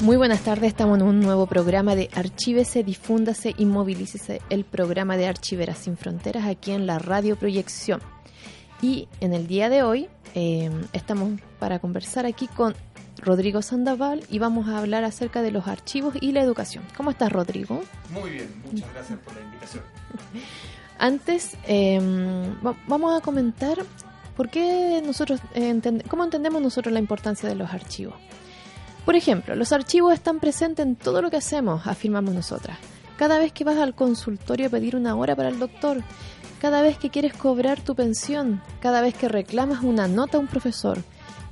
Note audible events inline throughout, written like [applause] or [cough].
Muy buenas tardes, estamos en un nuevo programa de Archívese, Difúndase y Movilícese, el programa de Archiveras sin Fronteras aquí en la Radio Proyección. Y en el día de hoy eh, estamos para conversar aquí con Rodrigo Sandoval y vamos a hablar acerca de los archivos y la educación. ¿Cómo estás, Rodrigo? Muy bien, muchas gracias por la invitación. [laughs] Antes, eh, vamos a comentar por qué nosotros, eh, cómo entendemos nosotros la importancia de los archivos. Por ejemplo, los archivos están presentes en todo lo que hacemos, afirmamos nosotras. Cada vez que vas al consultorio a pedir una hora para el doctor, cada vez que quieres cobrar tu pensión, cada vez que reclamas una nota a un profesor,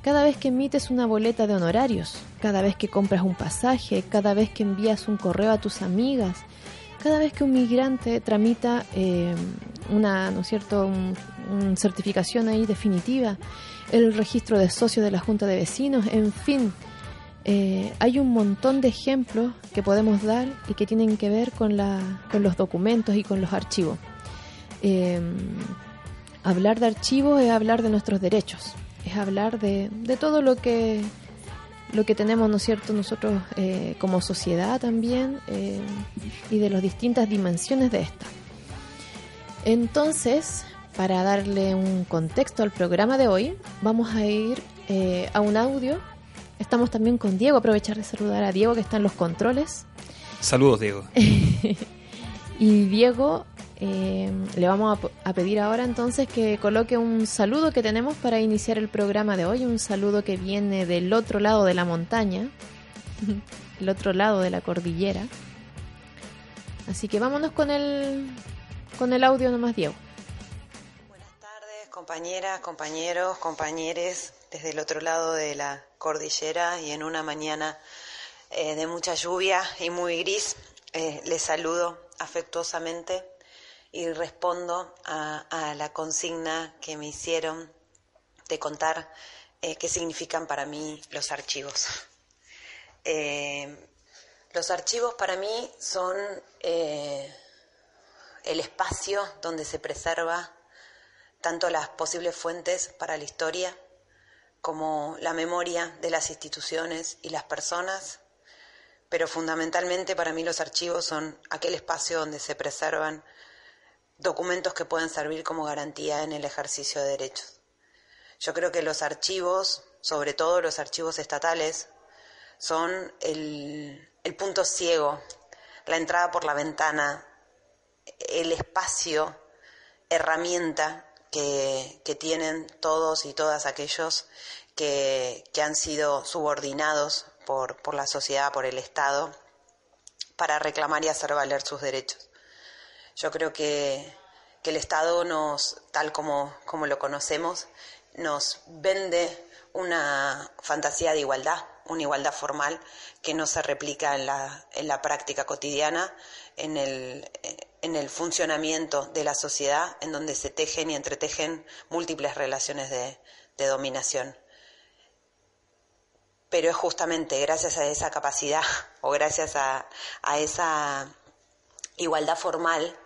cada vez que emites una boleta de honorarios, cada vez que compras un pasaje, cada vez que envías un correo a tus amigas, cada vez que un migrante tramita eh, una, ¿no cierto?, certificación ahí definitiva, el registro de socio de la Junta de Vecinos, en fin, eh, hay un montón de ejemplos que podemos dar y que tienen que ver con, la, con los documentos y con los archivos. Eh, hablar de archivos es hablar de nuestros derechos, es hablar de, todo lo que lo que tenemos, ¿no cierto?, nosotros eh, como sociedad también y de las distintas dimensiones de esta. Entonces, para darle un contexto al programa de hoy, vamos a ir a un audio Estamos también con Diego, aprovechar de saludar a Diego que está en los controles. Saludos, Diego. [laughs] y Diego, eh, le vamos a, pedir ahora entonces que coloque un saludo que tenemos para iniciar el programa de hoy, un saludo que viene del otro lado de la montaña, [laughs] el otro lado de la cordillera. Así que vámonos con el, con el audio nomás, Diego. Buenas tardes, compañeras, compañeros, compañeres desde el otro lado de la cordillera y en una mañana eh, de mucha lluvia y muy gris, eh, les saludo afectuosamente y respondo a, la consigna que me hicieron de contar eh, qué significan para mí los archivos. los archivos para mí son el espacio donde se preserva tanto las posibles fuentes para la historia como la memoria de las instituciones y las personas, pero fundamentalmente para mí los archivos son aquel espacio donde se preservan documentos que pueden servir como garantía en el ejercicio de derechos. Yo creo que los archivos, sobre todo los archivos estatales, son el, el punto ciego, la entrada por la ventana, el espacio, herramienta que, tienen todos y todas aquellos que, han sido subordinados por, por, la sociedad, por el Estado, para reclamar y hacer valer sus derechos. Yo creo que, que el Estado nos, tal como, como lo conocemos, nos vende una fantasía de igualdad, una igualdad formal que no se replica en la, en la práctica cotidiana, en el, en el funcionamiento de la sociedad, en donde se tejen y entretejen múltiples relaciones de, dominación. Pero es justamente gracias a esa capacidad [laughs] o gracias a, esa igualdad formal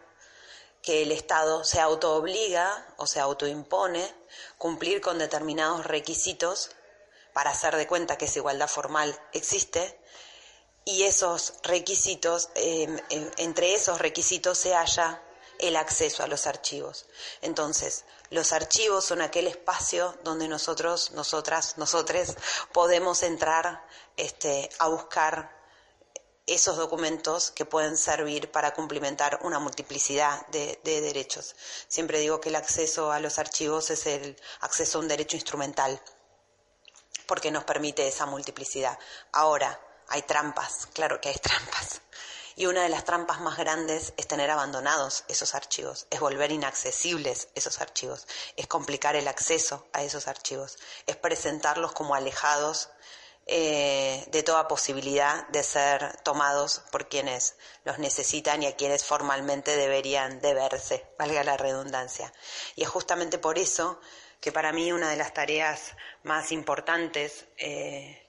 que el Estado se autoobliga o se autoimpone cumplir con determinados requisitos para hacer de cuenta que esa igualdad formal existe y esos requisitos, em, em, entre esos requisitos se halla el acceso a los archivos. Entonces, los archivos son aquel espacio donde nosotros, nosotras, nosotres podemos entrar este, a buscar esos documentos que pueden servir para cumplimentar una multiplicidad de, de, derechos. Siempre digo que el acceso a los archivos es el acceso a un derecho instrumental, porque nos permite esa multiplicidad. Ahora, hay trampas, claro que hay trampas. Y una de las trampas más grandes es tener abandonados esos archivos, es volver inaccesibles esos archivos, es complicar el acceso a esos archivos, es presentarlos como alejados eh, de toda posibilidad de ser tomados por quienes los necesitan y a quienes formalmente deberían deberse, valga la redundancia. Y es justamente por eso que para mí una de las tareas más importantes eh,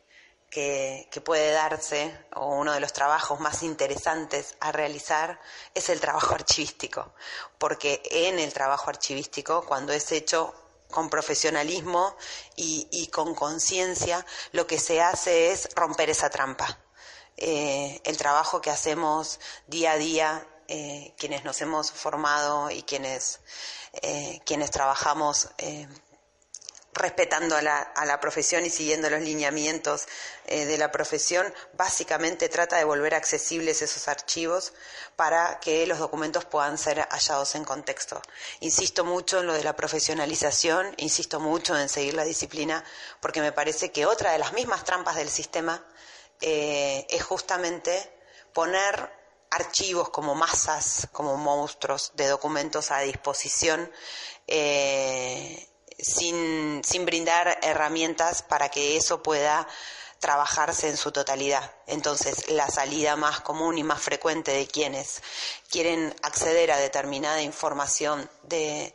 que, puede darse, o uno de los trabajos más interesantes a realizar, es el trabajo archivístico. Porque en el trabajo archivístico, cuando es hecho con profesionalismo y, con conciencia, lo que se hace es romper esa trampa. eh, el trabajo que hacemos día a día, quienes nos hemos formado y quienes, quienes trabajamos respetando a la, a la, profesión y siguiendo los lineamientos eh, de la profesión, básicamente trata de volver accesibles esos archivos para que los documentos puedan ser hallados en contexto. Insisto mucho en lo de la profesionalización, insisto mucho en seguir la disciplina, porque me parece que otra de las mismas trampas del sistema eh, es justamente poner archivos como masas, como monstruos de documentos a disposición. Eh, sin, sin brindar herramientas para que eso pueda trabajarse en su totalidad. Entonces, la salida más común y más frecuente de quienes quieren acceder a determinada información de,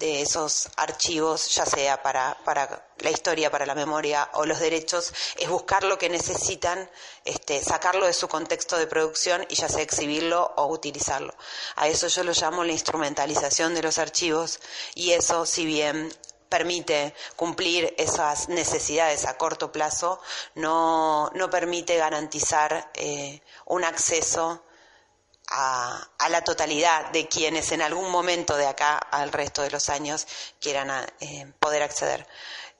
de esos archivos, ya sea para, para, la historia, para la memoria o los derechos, es buscar lo que necesitan, este, sacarlo de su contexto de producción y ya sea exhibirlo o utilizarlo. A eso yo lo llamo la instrumentalización de los archivos y eso, si bien permite cumplir esas necesidades a corto plazo, no, no permite garantizar eh, un acceso a, a, la totalidad de quienes en algún momento de acá al resto de los años quieran eh, poder acceder.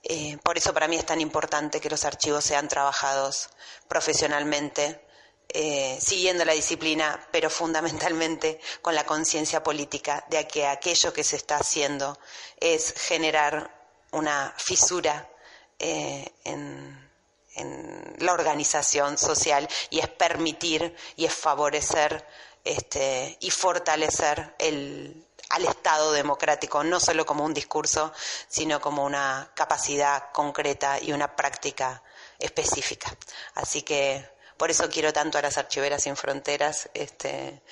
Eh, por eso para mí es tan importante que los archivos sean trabajados profesionalmente, eh, siguiendo la disciplina, pero fundamentalmente con la conciencia política de que aquello que se está haciendo es generar una fisura eh, en, la organización social y es permitir y es favorecer este, y fortalecer el, al Estado democrático, no solo como un discurso, sino como una capacidad concreta y una práctica específica. Así que por eso quiero tanto a las Archiveras sin Fronteras este,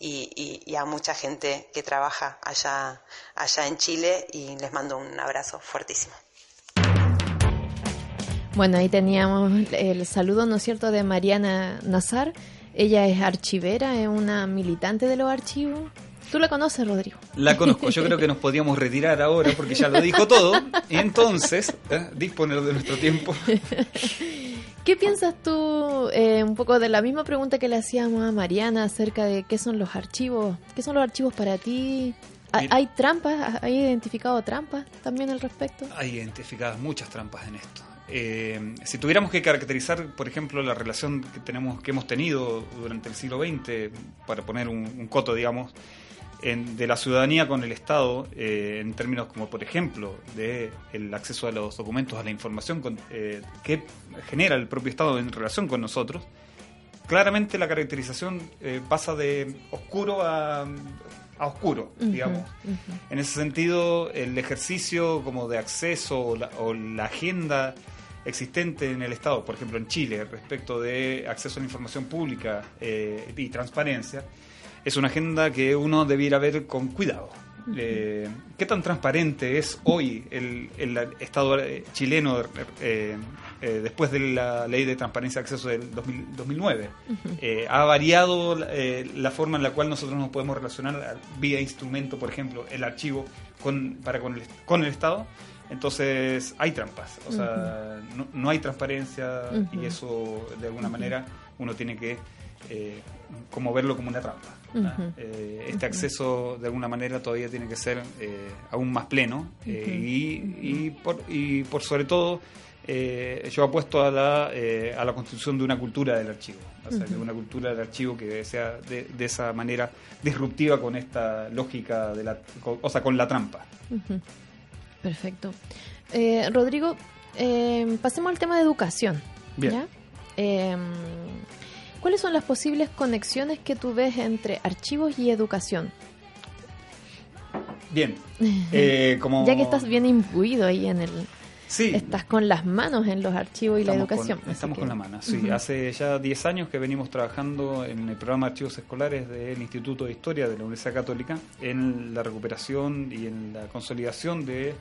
y, a mucha gente que trabaja allá, allá en Chile y les mando un abrazo fuertísimo. Bueno, ahí teníamos el saludo, ¿no es cierto?, de Mariana Nazar. Ella es archivera, es una militante de los archivos. ¿Tú la conoces, Rodrigo? La conozco. Yo creo que nos podíamos retirar ahora porque ya lo dijo todo. Entonces, ¿eh? disponer de nuestro tiempo. [laughs] ¿Qué piensas tú eh, un poco de la misma pregunta que le hacíamos a Mariana acerca de qué son los archivos? ¿Qué son los archivos para ti? ¿Hay, trampas? ¿Hay identificado trampas también al respecto? Hay identificadas muchas trampas en esto. Eh, si tuviéramos que caracterizar, por ejemplo, la relación que tenemos, que hemos tenido durante el siglo XX, para poner un coto, digamos, de la ciudadanía con el Estado eh, en términos como, por ejemplo, de el acceso a los documentos, a la información eh, que genera el propio Estado en relación con nosotros, claramente la caracterización eh, pasa de oscuro a, oscuro, digamos. En ese sentido, el ejercicio como de acceso o la, o la agenda existente en el Estado, por ejemplo en Chile, respecto de acceso a la información pública y transparencia, es una agenda que uno debiera ver con cuidado. Eh, ¿Qué tan transparente es hoy el, Estado eh, chileno eh, después de la ley de transparencia de acceso del 2009? ¿Ha variado la forma en la cual nosotros nos podemos relacionar vía instrumento, por ejemplo, el archivo con, para con el, con el Estado? Entonces hay trampas, o sea, no, hay transparencia y eso de alguna manera uno tiene que como verlo como una trampa. Eh, este acceso de alguna manera todavía tiene que ser eh, aún más pleno eh, y, por, y por sobre todo yo apuesto a la, a la construcción de una cultura del archivo, de una cultura del archivo que sea de, de, esa manera disruptiva con esta lógica de la, o sea, con la trampa. Perfecto. Rodrigo, pasemos al tema de educación. Bien. ¿Cuáles son las posibles conexiones que tú ves entre archivos y educación? Bien. [laughs] Eh, como... Ya que estás bien imbuido ahí en el... Sí. Estás con las manos en los archivos y la educación. estamos con la mano, sí. Hace ya 10 años que venimos trabajando en el programa de archivos escolares del Instituto de Historia de la Universidad Católica en la recuperación y en la consolidación de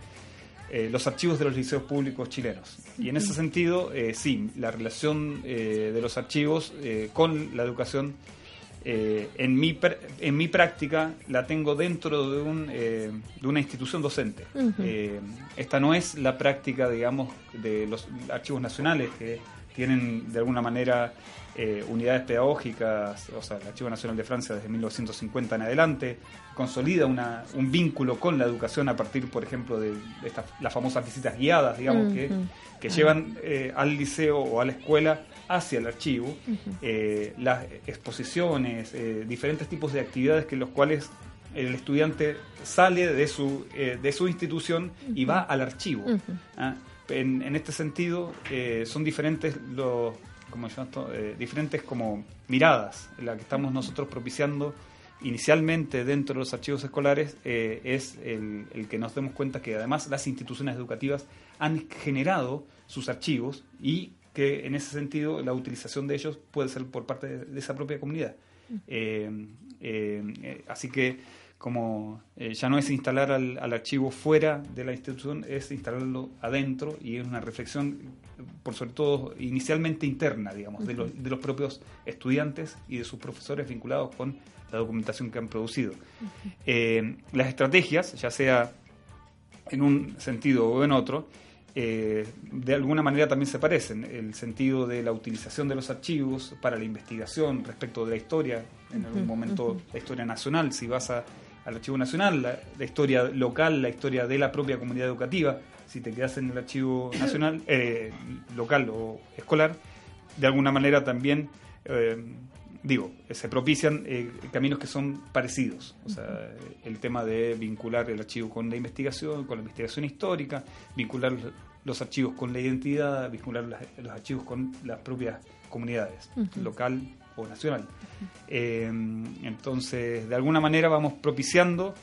eh, los archivos de los liceos públicos chilenos. Y en ese sentido, eh, sí, la relación eh, de los archivos con la educación en, mi, en mi práctica la tengo dentro de, un, de una institución docente. esta no es la práctica, digamos, de los archivos nacionales que tienen de alguna manera eh, unidades pedagógicas, o sea, el Archivo Nacional de Francia desde 1950 en adelante, consolida una, un vínculo con la educación a partir, por ejemplo, de, estas, las famosas visitas guiadas, digamos, que, que llevan eh, al liceo o a la escuela hacia el archivo, eh, las exposiciones, diferentes tipos de actividades que los cuales el estudiante sale de su, de su institución y va al archivo. ¿ah? En, en, este sentido, son diferentes los como eh, diferentes como miradas. La que estamos nosotros propiciando inicialmente dentro de los archivos escolares eh, es el, que nos demos cuenta que además las instituciones educativas han generado sus archivos y que en ese sentido la utilización de ellos puede ser por parte de, esa propia comunidad. Eh, así que como eh, ya no es instalar al, archivo fuera de la institución, es instalarlo adentro y es una reflexión, por sobre todo inicialmente interna, digamos, de, los, de los propios estudiantes y de sus profesores vinculados con la documentación que han producido. Eh, las estrategias, ya sea en un sentido o en otro, eh, de alguna manera también se parecen. El sentido de la utilización de los archivos para la investigación respecto de la historia, en algún momento la historia nacional, si vas a al Archivo Nacional, la, historia local, la historia de la propia comunidad educativa, si te quedas en el Archivo [coughs] Nacional, eh, local o escolar, de alguna manera también, eh, digo, se propician eh, caminos que son parecidos. O sea, el tema de vincular el archivo con la investigación, con la investigación histórica, vincular los archivos con la identidad, vincular los archivos con las propias comunidades, local, o nacional. Eh, entonces, de alguna manera vamos propiciando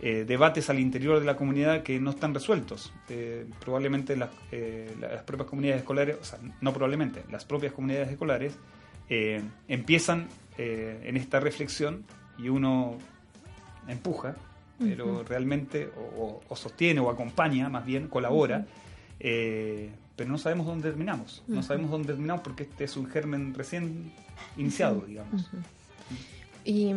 eh, debates al interior de la comunidad que no están resueltos. Eh, probablemente las, las, propias comunidades escolares, o sea, no probablemente, las propias comunidades escolares empiezan en esta reflexión y uno empuja, pero realmente o, sostiene o acompaña, más bien colabora pero no sabemos dónde terminamos. No sabemos dónde terminamos porque este es un germen recién iniciado, digamos. Y,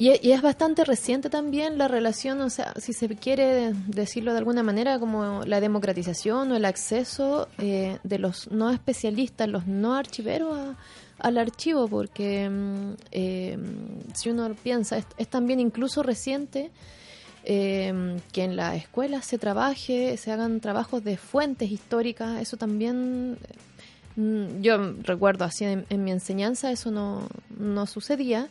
y, es bastante reciente también la relación, o sea, si se quiere decirlo de alguna manera, como la democratización o el acceso eh, de los no especialistas, los no archiveros al archivo, porque mm, eh, si uno piensa, es también incluso reciente eh, que en la escuela se trabaje, se hagan trabajos de fuentes históricas, eso también, mm, yo recuerdo así en, mi enseñanza, eso no, no sucedía.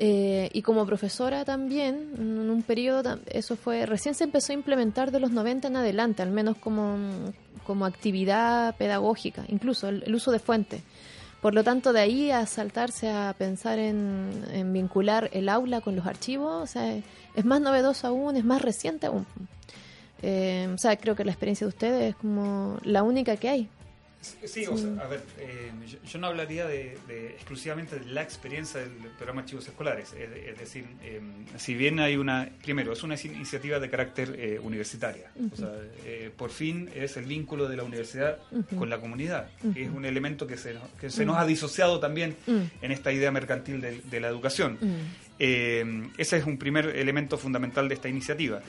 Eh, y como profesora también, en un periodo, eso fue, recién se empezó a implementar de los 90 en adelante, al menos como, como actividad pedagógica, incluso el, uso de fuentes. Por lo tanto, de ahí a saltarse a pensar en, vincular el aula con los archivos, o sea, es más novedoso aún, es más reciente aún. Eh, o sea, creo que la experiencia de ustedes es como la única que hay. Sí, O sea, a ver, eh, yo, no hablaría de, exclusivamente de la experiencia del programa Archivos Escolares. Es, decir, eh, si bien hay una, primero, es una iniciativa de carácter universitaria. O sea, por fin es el vínculo de la universidad con la comunidad. Es un elemento que se, que se nos ha disociado también en esta idea mercantil de, de la educación. Eh, ese es un primer elemento fundamental de esta iniciativa.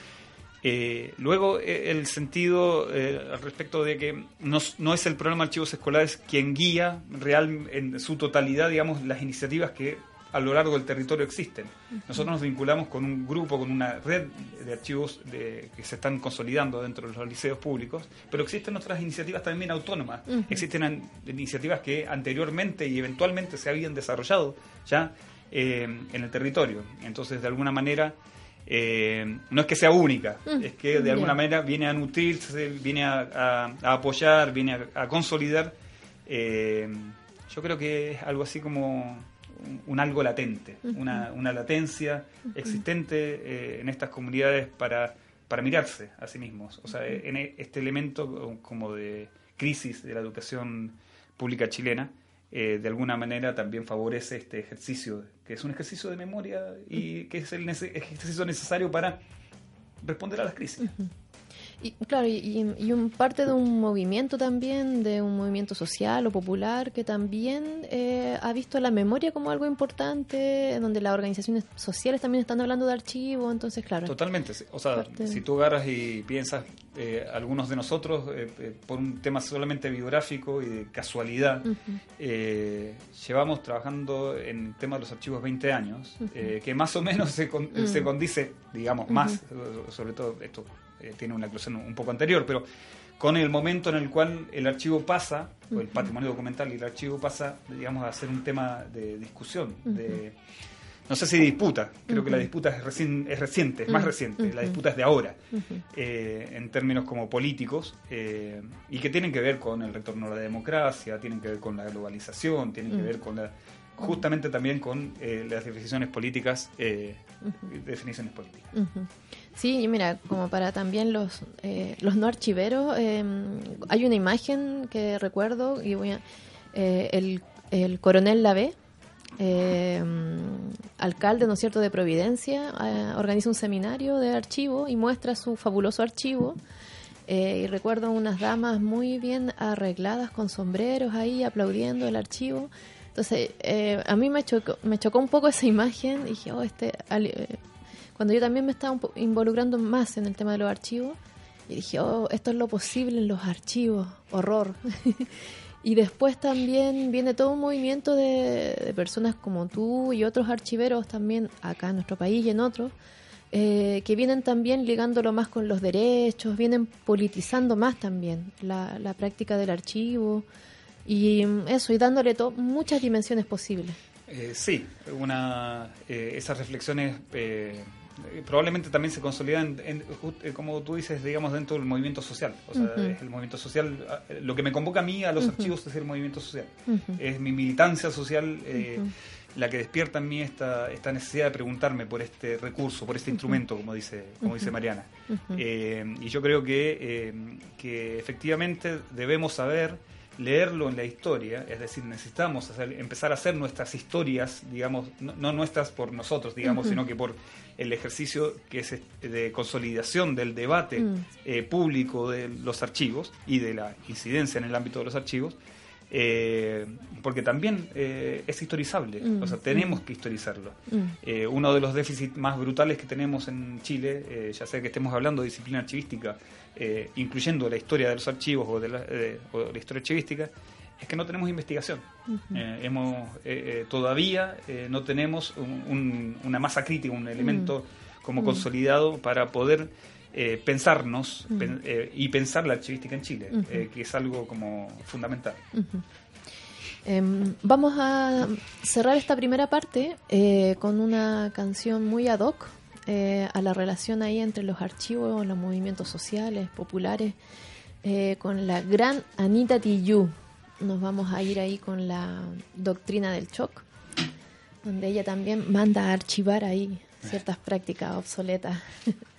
Eh, luego, eh, el sentido al respecto de que no, es el programa Archivos Escolares quien guía real en su totalidad, digamos, las iniciativas que a lo largo del territorio existen. Nosotros nos vinculamos con un grupo, con una red de archivos que se están consolidando dentro de los liceos públicos, pero existen otras iniciativas también autónomas. Existen iniciativas que anteriormente y eventualmente se habían desarrollado ya eh, en el territorio. Entonces, de alguna manera, eh, no es que sea única, mm, es que de alguna manera viene a nutrirse, viene a, apoyar, viene a, consolidar. Eh, yo creo que es algo así como un, algo latente, una, latencia existente en estas comunidades para, para mirarse a sí mismos. O sea, en e, este elemento como de crisis de la educación pública chilena, eh, de alguna manera también favorece este ejercicio, que es un ejercicio de memoria y que es el ejercicio necesario para responder a las crisis. Y claro, y, un parte de un movimiento también, de un movimiento social o popular que también eh, ha visto la memoria como algo importante, donde las organizaciones sociales también están hablando de archivos, entonces claro. Totalmente, o sea, si tú agarras y piensas eh, algunos de nosotros, eh, por un tema solamente biográfico y de casualidad, llevamos trabajando en el tema de los archivos 20 años, que más o menos se, se condice, digamos, más, sobre todo esto tiene una eclosión un poco anterior, pero con el momento en el cual el archivo pasa, o el patrimonio documental y el archivo pasa, digamos, a ser un tema de discusión, de no sé si disputa, creo que la disputa es, es reciente, es más reciente, la disputa es de ahora, eh, en términos como políticos, eh, y que tienen que ver con el retorno a la democracia, tienen que ver con la globalización, tienen que ver con la, justamente también con eh, las definiciones políticas, definiciones políticas. Sí, mira, como para también los, los no archiveros, hay una imagen que recuerdo, y voy a, el, el coronel Lave, eh, alcalde, ¿no es cierto?, de Providencia, eh, organiza un seminario de archivo y muestra su fabuloso archivo. Eh, y recuerdo unas damas muy bien arregladas con sombreros ahí aplaudiendo el archivo. Entonces, eh, a mí me chocó, me chocó un poco [laughs] esa imagen y dije, oh, este, cuando yo también me estaba involucrando más en el tema de los archivos, y dije, oh, esto es lo posible en los archivos, horror. [laughs] Y después también viene todo un movimiento de, personas como tú y otros archiveros también acá en nuestro país y en otros, eh, que vienen también ligándolo más con los derechos, vienen politizando más también la, la práctica del archivo y eso, y dándole muchas dimensiones posibles. Eh, sí, una, eh, esas reflexiones eh, probablemente también se consolidan, en, eh, como tú dices, digamos, dentro del movimiento social. O sea, es el movimiento social, ah, lo que me convoca a mí a los archivos es el movimiento social. Es mi militancia social eh, la que despierta en mí esta, esta necesidad de preguntarme por este recurso, por este instrumento, como dice, como dice Mariana. y yo creo que, que efectivamente debemos saber leerlo en la historia, es decir, necesitamos empezar a hacer nuestras historias, digamos, no, nuestras por nosotros, digamos, sino que por el ejercicio que es de consolidación del debate mm. eh, público de los archivos y de la incidencia en el ámbito de los archivos, eh, porque también eh, es historizable, mm, o sea, tenemos mm. que historizarlo. uno de los déficits más brutales que tenemos en Chile, ya sea que estemos hablando de disciplina archivística, incluyendo la historia de los archivos o de la, o la historia archivística, es que no tenemos investigación. Eh, hemos, eh, eh, todavía no tenemos una masa crítica, un elemento como consolidado para poder pensarnos y pensar la archivística en Chile, que es algo como fundamental. Em, vamos a cerrar esta primera parte con una canción muy ad hoc a la relación ahí entre los archivos, los movimientos sociales, populares, con la gran Anita Tijoux. Nos vamos a ir ahí con la doctrina del shock, donde ella también manda a archivar ahí ciertas prácticas obsoletas. [laughs]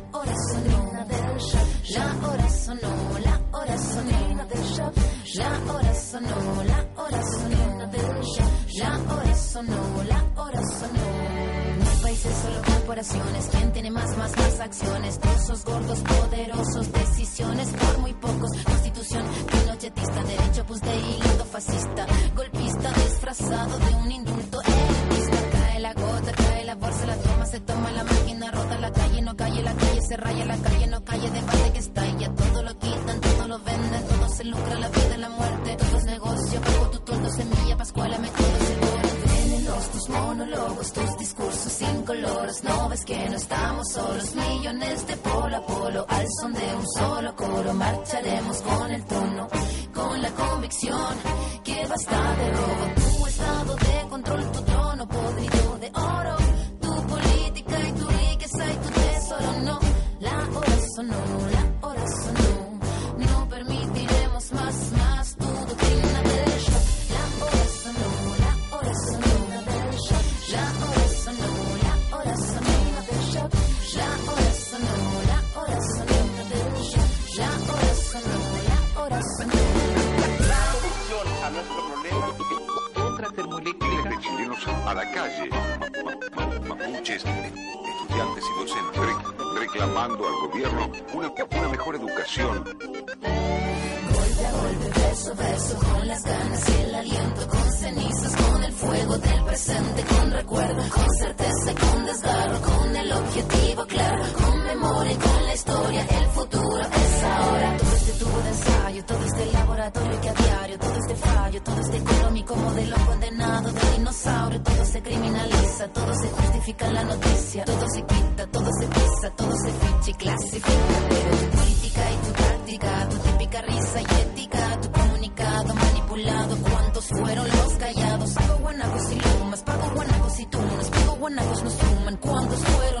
La hora sonó, la hora sonó. La hora sonó, la hora sonó. La hora sonó, la hora sonó. No países, solo corporaciones. ¿Quién tiene más, más, más acciones? Trozos gordos, poderosos, decisiones por muy pocos. Constitución pinochetista, derecho, pues de hilo fascista. Golpista disfrazado de un indulto elitista. Cae la gota, cae la bolsa, la toma, se toma la máquina, rota la calle, no calle, la calle se raya, la calle no calle, debate que estalla. Todo lo quitan, todo lo venden, todo se lucra, la vida, la muerte. Todo es negocio, bajo tu toldo, semilla, pascuala, me tus monólogos, tus discursos incoloros. No ves que no estamos solos, millones de polo a polo, al son de un solo coro. Marcharemos con el tono, con la convicción que basta de robo. Tu estado de control, tu a la calle. Mapuches, estudiantes y docentes reclamando al gobierno una, una mejor educación. Golpe a golpe, verso a verso, con las ganas y el aliento, con cenizas, con el fuego del presente, con recuerdo, con certeza con desgarro, con el objetivo claro, con memoria y con la historia, el futuro es todo este laboratorio que a diario, todo este fallo, todo este económico modelo condenado de dinosaurio, todo se criminaliza, todo se justifica en la noticia, todo se quita, todo se pisa, todo se ficha y clasifica. Tu política y tu práctica, tu típica risa y ética, tu comunicado manipulado, ¿cuántos fueron los callados? Pago guanacos y lumas, pago guanacos y tunas, pago guanacos nos suman, ¿cuántos fueron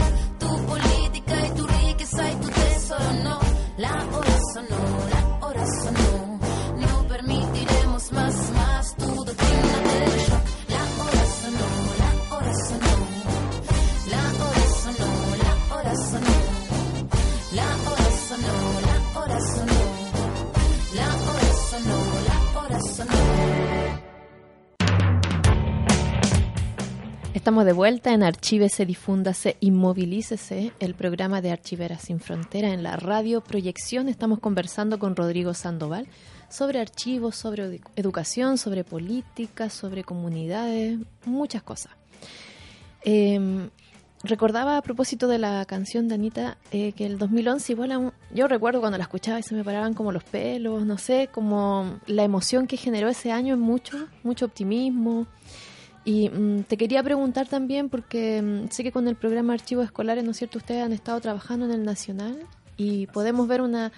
Estamos de vuelta en Archívese, Difúndase, Inmovilícese, el programa de Archiveras Sin Frontera en la radio Proyección. Estamos conversando con Rodrigo Sandoval sobre archivos, sobre edu- educación, sobre política, sobre comunidades, muchas cosas. Eh, recordaba a propósito de la canción de Anita eh, que el 2011 igual aún- yo recuerdo cuando la escuchaba y se me paraban como los pelos, no sé, como la emoción que generó ese año en mucho, mucho optimismo. Y mm, te quería preguntar también, porque mm, sé que con el programa Archivos Escolares, ¿no es cierto?, ustedes han estado trabajando en el Nacional y podemos ver una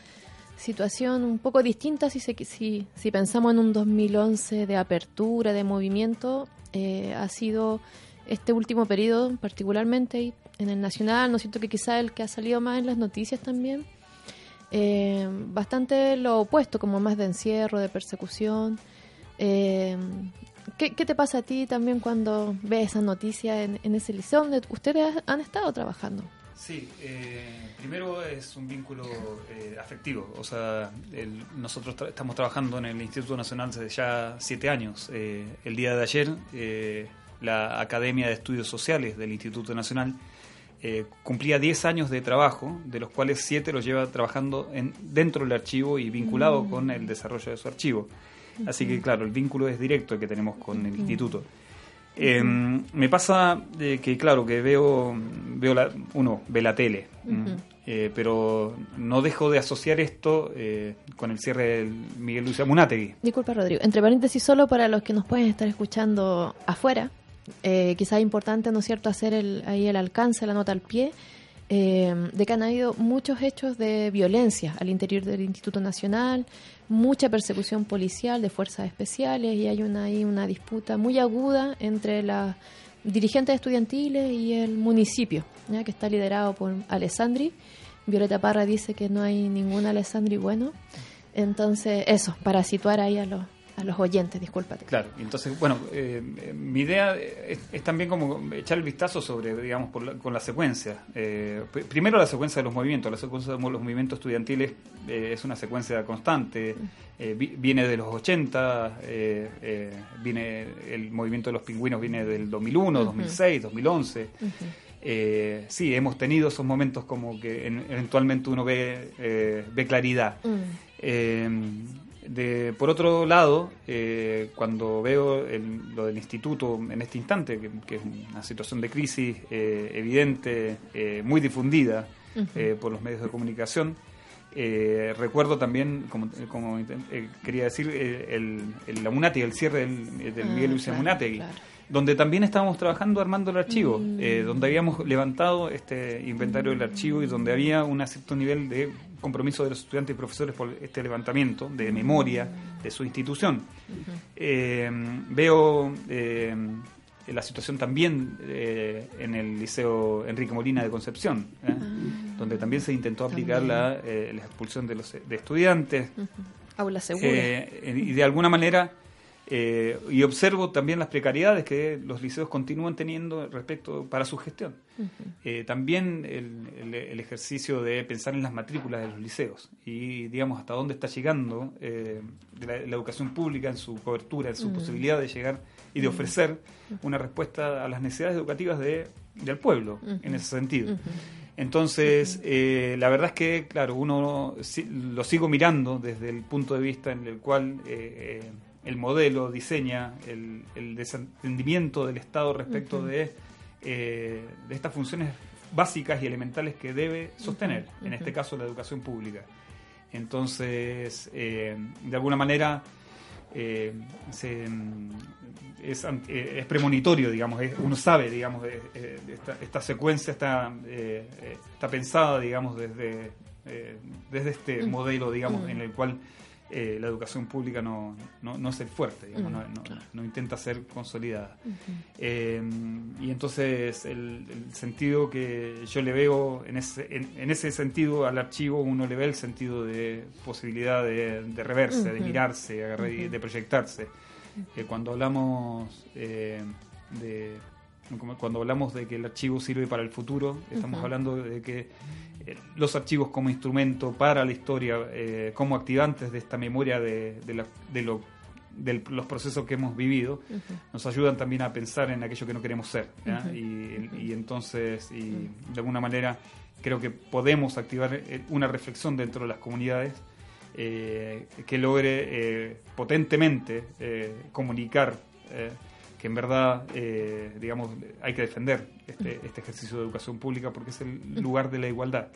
situación un poco distinta si, se, si, si pensamos en un 2011 de apertura, de movimiento, eh, ha sido este último periodo particularmente en el Nacional, ¿no es cierto?, que quizá el que ha salido más en las noticias también, eh, bastante lo opuesto, como más de encierro, de persecución. Eh, ¿qué, qué te pasa a ti también cuando ves esas noticias en, en ese liceo donde ustedes han estado trabajando? Sí, eh, primero es un vínculo eh, afectivo. O sea, el- nosotros tra- estamos trabajando en el Instituto Nacional desde ya siete años. Eh, el día de ayer, eh, la Academia de Estudios Sociales del Instituto Nacional eh, cumplía 10 años de trabajo, de los cuales 7 los lleva trabajando en, dentro del archivo y vinculado con el desarrollo de su archivo. Así que, claro, el vínculo es directo el que tenemos con el instituto. Eh, me pasa eh, que, claro, que veo, veo la, uno ve la tele. Eh, pero no dejo de asociar esto eh, con el cierre del Miguel Luis Amunátegui. Disculpa, Rodrigo. Entre paréntesis, solo para los que nos pueden estar escuchando afuera, eh, quizá es importante, ¿no es cierto?, hacer el, ahí el alcance, la nota al pie, de que han habido muchos hechos de violencia al interior del Instituto Nacional, mucha persecución policial de fuerzas especiales y hay una, ahí una disputa muy aguda entre las dirigentes estudiantiles y el municipio, ¿ya? que está liderado por Alessandri. Violeta Parra dice que no hay ningún Alessandri bueno. Entonces, eso, para situar ahí a los, a los oyentes, discúlpate. Claro, entonces, bueno, eh, mi idea es, es también como echar el vistazo sobre, digamos, por la- con la secuencia. Eh, pr- primero la secuencia de los movimientos. La secuencia de los movimientos estudiantiles eh, es una secuencia constante. Vi- viene de los 80, eh, eh, viene el movimiento de los pingüinos viene del 2001, 2006, 2011. Eh, sí, hemos tenido esos momentos como que en- eventualmente uno ve, eh, ve claridad. Eh, de, por otro lado, eh, cuando veo el- lo del instituto en este instante, que, que es una situación de crisis eh, evidente, eh, muy difundida eh, por los medios de comunicación, recuerdo también, como, como quería decir, el, el, el cierre del, del Ah, Miguel Luis claro, claro. donde también estábamos trabajando armando el archivo, Mm. donde habíamos levantado este inventario del archivo y donde había un cierto nivel de compromiso de los estudiantes y profesores por este levantamiento de memoria de su institución. Eh, veo eh, la situación también eh, en el Liceo Enrique Molina de Concepción, ¿eh? donde también se intentó aplicar la, la expulsión de los de estudiantes. Aula segura. Y de alguna manera, eh, y observo también las precariedades que los liceos continúan teniendo respecto para su gestión. Eh, también el, el- el ejercicio de pensar en las matrículas de los liceos y, digamos, hasta dónde está llegando eh, de la, la educación pública en su cobertura, en su posibilidad de llegar y de ofrecer una respuesta a las necesidades educativas de, del pueblo, en ese sentido. Entonces, eh, la verdad es que, claro, uno si- lo sigo mirando desde el punto de vista en el cual eh, el modelo diseña el, el desentendimiento del Estado respecto de, eh, de estas funciones básicas y elementales que debe sostener, en este caso la educación pública. Entonces, eh, de alguna manera, eh, se, mm, es, es premonitorio, digamos, es- uno sabe, digamos, esta, esta secuencia está, está pensada, digamos, desde, desde este modelo, digamos, en el cual eh, la educación pública no, no, no es el fuerte, digamos, no, no- no intenta ser consolidada. Eh, y entonces el, el sentido que yo le veo en ese, en, en ese sentido al archivo, uno le ve el sentido de posibilidad de, de reverse, de mirarse, de, proyectarse. Eh, cuando hablamos de cuando hablamos de que el archivo sirve para el futuro, estamos hablando de que eh, los archivos como instrumento para la historia, eh, como activantes de esta memoria de, de la- de lo- de los procesos que hemos vivido, nos ayudan también a pensar en aquello que no queremos ser. y, y entonces, y de alguna manera, creo que podemos activar eh, una reflexión dentro de las comunidades eh, que logre eh, potentemente comunicar que en verdad, eh, digamos, hay que defender este, este ejercicio de educación pública porque es el lugar de la igualdad.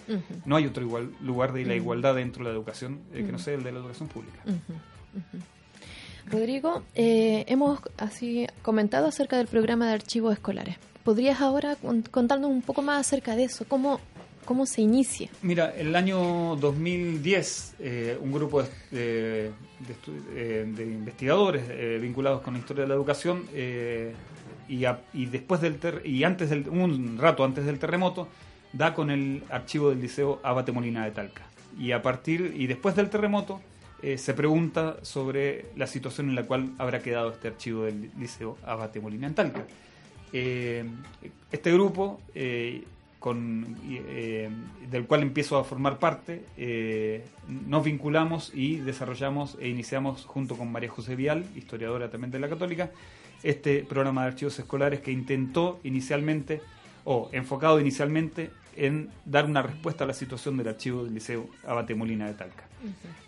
No hay otro igual, lugar de la igualdad dentro de la educación eh, que no sea el de la educación pública. Rodrigo, eh, hemos así comentado acerca del programa de archivos escolares. ¿Podrías ahora con- contarnos un poco más acerca de eso? ¿Cómo, cómo se inicia? Mira, el año 2010, eh, un grupo de, de- de eh, de investigadores eh, vinculados con la historia de la educación y, después del ter- y antes del un rato antes del terremoto da con el archivo del liceo Abate Molina de Talca y a partir y después del terremoto se pregunta sobre la situación en la cual habrá quedado este archivo del liceo Abate Molina en Talca. Este grupo, con, eh, del cual empiezo a formar parte, eh, nos vinculamos y desarrollamos e iniciamos junto con María José Vial, historiadora también de la Católica, este programa de archivos escolares que intentó inicialmente, o enfocado inicialmente, en dar una respuesta a la situación del archivo del Liceo Abate Molina de Talca.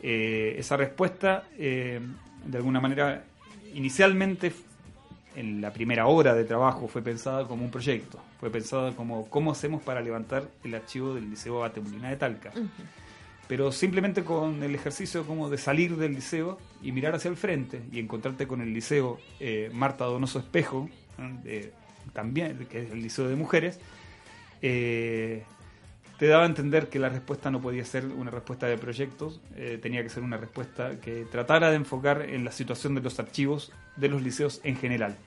Eh, esa respuesta, de alguna manera, inicialmente en la primera hora de trabajo fue pensada como un proyecto, fue pensada como cómo hacemos para levantar el archivo del Liceo Abate Molina de Talca. Pero simplemente con el ejercicio como de salir del liceo y mirar hacia el frente y encontrarte con el liceo eh, Marta Donoso Espejo, también, que es el liceo de mujeres, eh, te daba a entender que la respuesta no podía ser una respuesta de proyectos, eh, tenía que ser una respuesta que tratara de enfocar en la situación de los archivos de los liceos en general.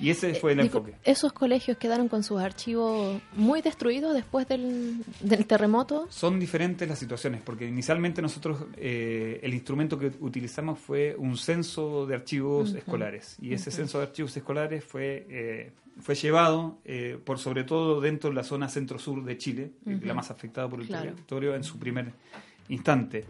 Y ese fue el Eh, enfoque. ¿Esos colegios quedaron con sus archivos muy destruidos después del, del terremoto? Son diferentes las situaciones, porque inicialmente nosotros eh, el instrumento que utilizamos fue un censo de archivos escolares, y ese censo de archivos escolares fue, eh, fue llevado eh, por sobre todo dentro de la zona centro-sur de Chile, eh, la más afectada por el Claro. territorio en su primer instante.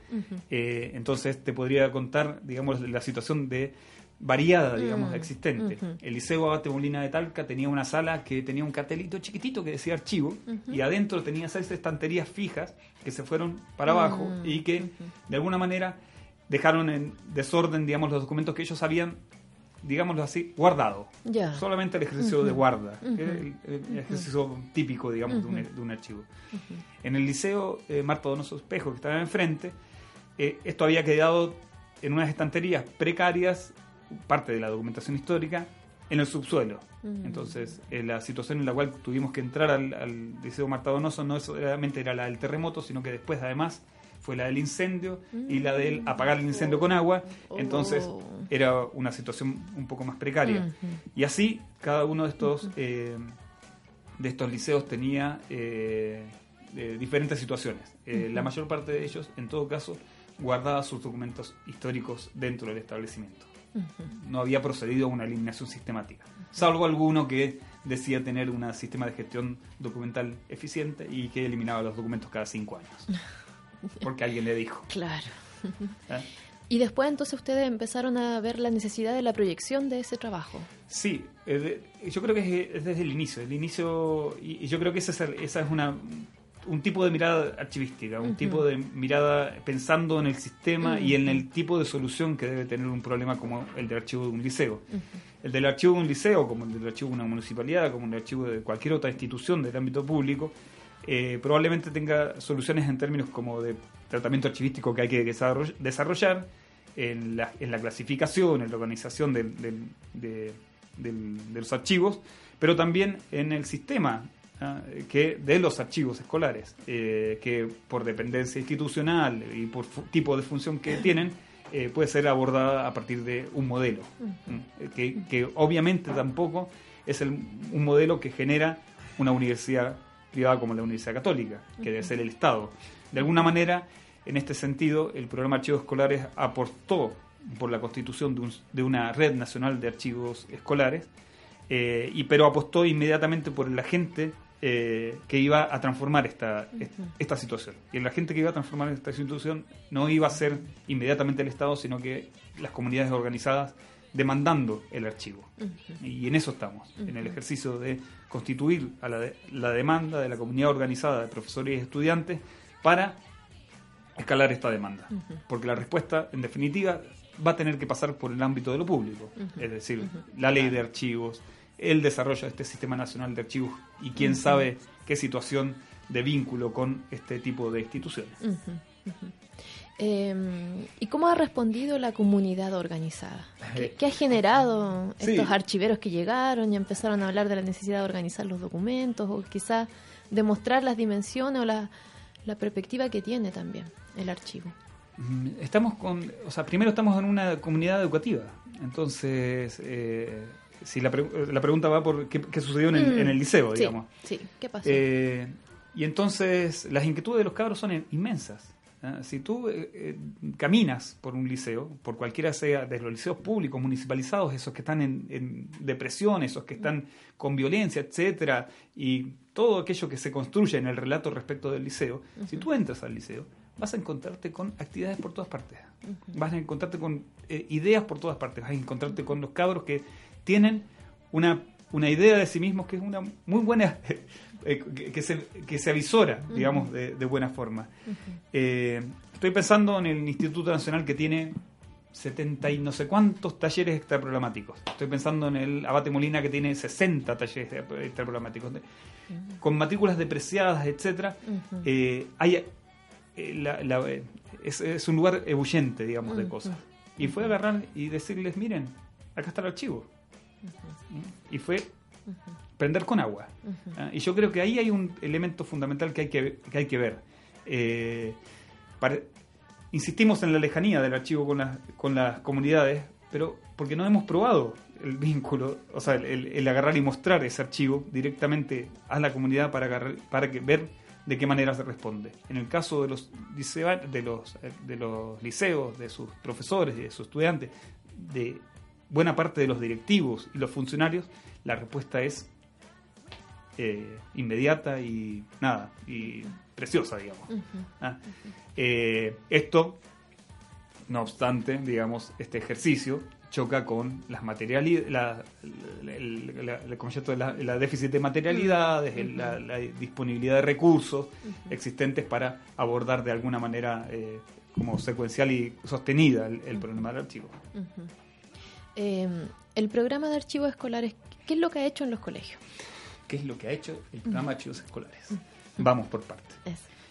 Eh, entonces te podría contar, digamos, la situación de variada, digamos, Mm, existente. El Liceo Abate Molina de Talca tenía una sala que tenía un cartelito chiquitito que decía archivo y adentro tenía seis estanterías fijas que se fueron para abajo Mm, y que de alguna manera dejaron en desorden, digamos, los documentos que ellos habían, digámoslo así, guardado. Solamente el ejercicio de guarda, el, el ejercicio típico, digamos, de, un, de un archivo. En el liceo eh, Marta Donoso Espejo, que estaba enfrente, eh, esto había quedado en unas estanterías precarias, parte de la documentación histórica, en el subsuelo. Entonces, eh, la situación en la cual tuvimos que entrar al, al Liceo Marta Donoso no solamente era la del terremoto, sino que después, además, fue la del incendio y la del apagar el incendio con agua. Entonces, Oh. era una situación un poco más precaria. Y así, cada uno de estos, eh, de estos liceos tenía eh, diferentes situaciones. La mayor parte de ellos, en todo caso, guardaba sus documentos históricos dentro del establecimiento. No había procedido a una eliminación sistemática, salvo alguno que decía tener un sistema de gestión documental eficiente y que eliminaba los documentos cada cinco años. [laughs] Porque alguien le dijo. Claro. [laughs] ¿Eh? Y después entonces ustedes empezaron a ver la necesidad de la proyección de ese trabajo. Sí, yo creo que es, es desde el inicio. El inicio y, yo creo que esa es, el- esa es una un tipo de mirada archivística, un tipo de mirada pensando en el sistema y en el tipo de solución que debe tener un problema como el del archivo de un liceo. El del archivo de un liceo, como el del archivo de una municipalidad, como el archivo de cualquier otra institución del ámbito público, eh, probablemente tenga soluciones en términos como de tratamiento archivístico que hay que desarroll- desarrollar, en la, en la clasificación, en la organización del- del- de, del- de los archivos, pero también en el sistema. Que de los archivos escolares, eh, que por dependencia institucional y por tipo de función que tienen, eh, puede ser abordada a partir de un modelo, ¿m? que, que obviamente tampoco es el- un modelo que genera una universidad privada como la Universidad Católica, que debe ser el Estado. De alguna manera, en este sentido, el programa Archivos Escolares aportó por la constitución de, un- de una red nacional de archivos escolares, eh, y pero apostó inmediatamente por la gente eh, que iba a transformar esta, est- esta situación. Y la gente que iba a transformar esta situación no iba a ser inmediatamente el Estado, sino que las comunidades organizadas demandando el archivo. Y en eso estamos, en el ejercicio de constituir a la, de- la demanda de la comunidad organizada de profesores y estudiantes para escalar esta demanda. Porque la respuesta, en definitiva, va a tener que pasar por el ámbito de lo público. Es decir, la ley de archivos, el desarrollo de este sistema nacional de archivos y quién sabe qué situación de vínculo con este tipo de instituciones. Eh, ¿Y cómo ha respondido la comunidad organizada? ¿Qué, qué ha generado Sí. estos archiveros que llegaron y empezaron a hablar de la necesidad de organizar los documentos o quizás demostrar las dimensiones o la, la perspectiva que tiene también el archivo? Mm, Estamos con, o sea, primero estamos en una comunidad educativa, entonces, eh, si la, pre- la pregunta va por qué, qué sucedió en el, Mm, en el liceo, sí, digamos. Sí, ¿qué pasó? Eh, y entonces las inquietudes de los cabros son inmensas. ¿ah? Si tú eh, eh, caminas por un liceo, por cualquiera sea de los liceos públicos, municipalizados, esos que están en, en depresión, esos que están con violencia, etcétera, y todo aquello que se construye en el relato respecto del liceo, si tú entras al liceo, vas a encontrarte con actividades por todas partes. Vas a encontrarte con eh, ideas por todas partes. Vas a encontrarte con los cabros que tienen una, una idea de sí mismos que es una muy buena, [laughs] eh, que, se, que se avisora, digamos, de, de buena forma. Eh, estoy pensando en el Instituto Nacional que tiene 70 y no sé cuántos talleres extraprogramáticos. Estoy pensando en el Abate Molina que tiene 60 talleres extraprogramáticos. Con matrículas depreciadas, etcétera. Eh, hay, eh, la- la- eh, es, es un lugar ebulliente, digamos, de cosas. Y fue agarrar y decirles, miren, acá está el archivo. Y fue prender con agua. ¿ah? Y yo creo que ahí hay un elemento fundamental que hay que, que, hay que ver. Eh, para- insistimos en la lejanía del archivo con las, con las comunidades, pero porque no hemos probado el vínculo, o sea, el, el agarrar y mostrar ese archivo directamente a la comunidad para, agarrar- para que, ver de qué manera se responde. En el caso de los, de los, eh, de los liceos, de sus profesores y de sus estudiantes, de buena parte de los directivos y los funcionarios, la respuesta es eh, inmediata y nada, y preciosa, digamos. Ah, eh, esto, no obstante, digamos, este ejercicio choca con las materialidades, el, la- la, la déficit de materialidades, la, la disponibilidad de recursos existentes para abordar de alguna manera eh, como secuencial y sostenida el, el problema del archivo. Eh, el programa de archivos escolares, ¿qué es lo que ha hecho en los colegios? ¿Qué es lo que ha hecho el programa de archivos escolares? Vamos por partes.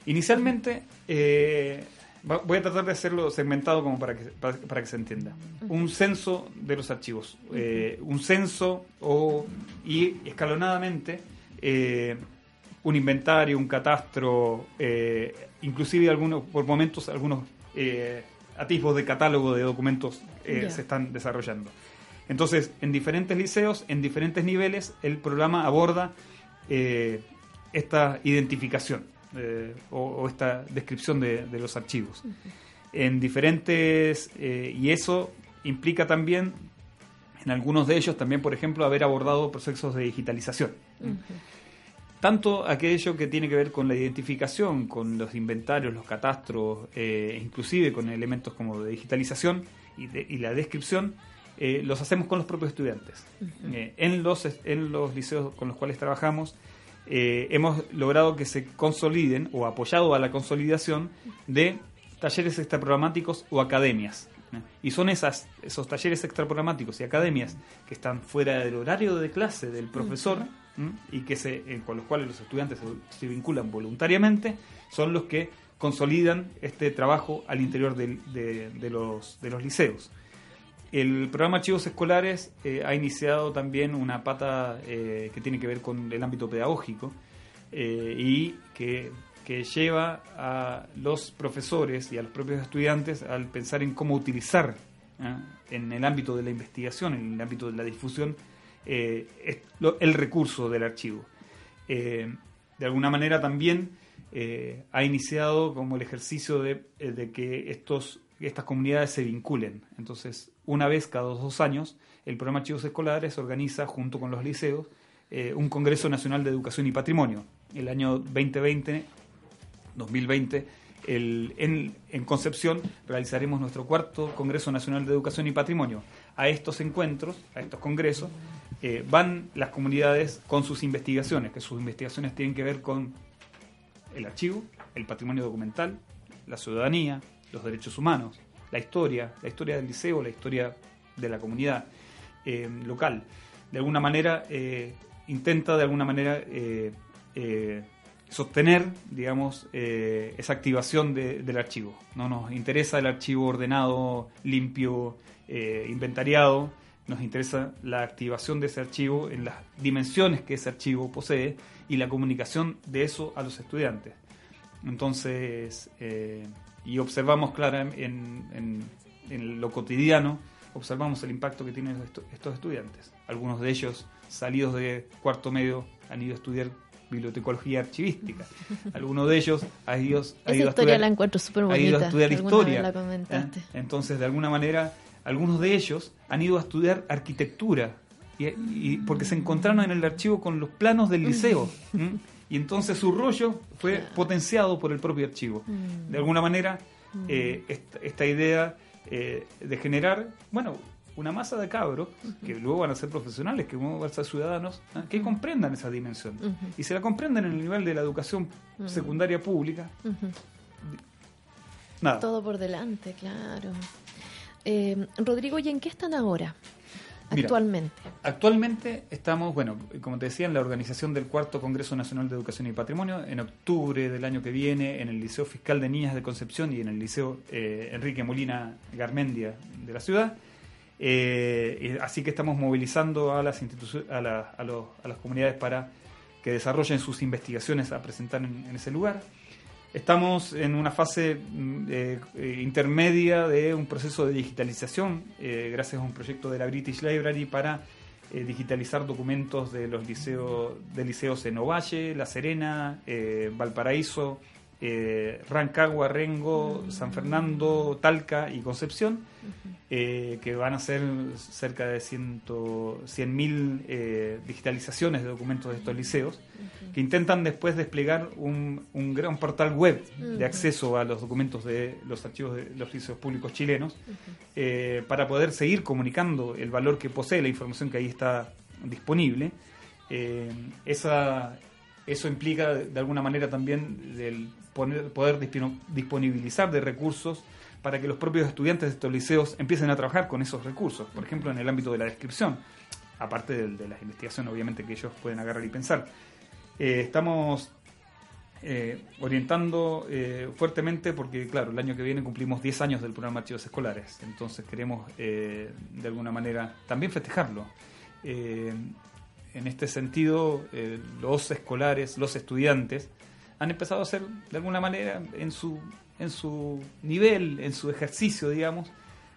Inicialmente, eh, voy a tratar de hacerlo segmentado como para que, para, para que se entienda. Un censo de los archivos. eh, un censo o, y escalonadamente eh, un inventario, un catastro, eh, inclusive algunos, por momentos algunos eh, atisbos de catálogo de documentos eh, se están desarrollando. Entonces, en diferentes liceos, en diferentes niveles, el programa aborda eh, esta identificación eh, o, o esta descripción de, de los archivos. en diferentes, y eso implica también, en algunos de ellos también, por ejemplo, haber abordado procesos de digitalización. Tanto aquello que tiene que ver con la identificación, con los inventarios, los catastros, eh, inclusive con elementos como de digitalización y, de- y la descripción, eh, los hacemos con los propios estudiantes. Eh, en, los, en los liceos con los cuales trabajamos, eh, hemos logrado que se consoliden o apoyado a la consolidación de talleres extraprogramáticos o academias. Y son esas, esos talleres extraprogramáticos y academias que están fuera del horario de clase del profesor y que se, eh, con los cuales los estudiantes se, vinculan voluntariamente, son los que consolidan este trabajo al interior de, los, de los liceos. El programa Archivos Escolares eh, ha iniciado también una pata eh, que tiene que ver con el ámbito pedagógico y que, que lleva a los profesores y a los propios estudiantes al pensar en cómo utilizar en el ámbito de la investigación, en el ámbito de la difusión, eh, el recurso del archivo. Eh, de alguna manera también eh, ha iniciado como el ejercicio de, que estos, estas comunidades se vinculen. Entonces, una vez cada dos años, el programa Archivos Escolares organiza, junto con los liceos, un Congreso Nacional de Educación y Patrimonio. El año 2020 2020, el- en, en Concepción realizaremos nuestro cuarto Congreso Nacional de Educación y Patrimonio. A estos encuentros, a estos congresos, eh, van las comunidades con sus investigaciones, que sus investigaciones tienen que ver con el archivo, el patrimonio documental, la ciudadanía, los derechos humanos, la historia, la historia del liceo, la historia de la comunidad eh, local. De alguna manera, eh, intenta de alguna manera sostener, digamos, esa activación de- del archivo. No nos interesa el archivo ordenado, limpio, inventariado. Nos interesa la activación de ese archivo en las dimensiones que ese archivo posee y la comunicación de eso a los estudiantes. Entonces, eh, y observamos claramente en, en- en lo cotidiano, observamos el impacto que tienen esto- estos estudiantes. Algunos de ellos, salidos de cuarto medio, han ido a estudiar bibliotecología archivística. [laughs] Algunos de ellos han ido, Esa ido a estudiar, la encuentro súper ha bonita. ido a estudiar historia. la comentaste. ¿eh? Entonces, de alguna manera, algunos de ellos han ido a estudiar arquitectura y, y- porque se encontraron en el archivo con los planos del liceo. ¿m? Y entonces su rollo fue potenciado por el propio archivo. Mm. De alguna manera, eh, esta, esta idea eh, de generar, bueno, una masa de cabros que luego van a ser profesionales, que luego van a ser ciudadanos, ¿eh? que comprendan esa dimensión. Y se la comprenden en el nivel de la educación secundaria pública. Nada. Todo por delante, claro. Eh, Rodrigo, ¿y en qué están ahora? Mira. Actualmente. Actualmente estamos, bueno, como te decía, en la organización del cuarto Congreso Nacional de Educación y Patrimonio, en octubre del año que viene, en el Liceo Fiscal de Niñas de Concepción y en el Liceo eh, Enrique Molina Garmendia de la ciudad. Eh, así que estamos movilizando a las instituciones, a, la- a los- a las comunidades para que desarrollen sus investigaciones a presentar en, en ese lugar. Estamos en una fase mm, eh, eh, intermedia de un proceso de digitalización, eh, gracias a un proyecto de la British Library para eh, digitalizar documentos de los liceos, de liceos en Ovalle, La Serena, eh, Valparaíso, eh, Rancagua, Rengo, San Fernando, Talca y Concepción, eh, que van a ser cerca de 100.000 eh, digitalizaciones de documentos de estos liceos, que intentan después desplegar un, un gran portal web de acceso a los documentos de los archivos de los liceos públicos chilenos, eh, para poder seguir comunicando el valor que posee la información que ahí está disponible. Esa, eso implica de alguna manera también el poder disponibilizar de recursos para que los propios estudiantes de estos liceos empiecen a trabajar con esos recursos, por ejemplo en el ámbito de la descripción, aparte de, las investigaciones obviamente que ellos pueden agarrar y pensar. Eh, estamos eh, orientando eh, fuertemente porque, claro, el año que viene cumplimos 10 años del programa Archivos Escolares, entonces queremos de alguna manera también festejarlo. En este sentido, eh, los escolares, los estudiantes, han empezado a hacer de alguna manera en su, en su nivel, en su ejercicio, digamos,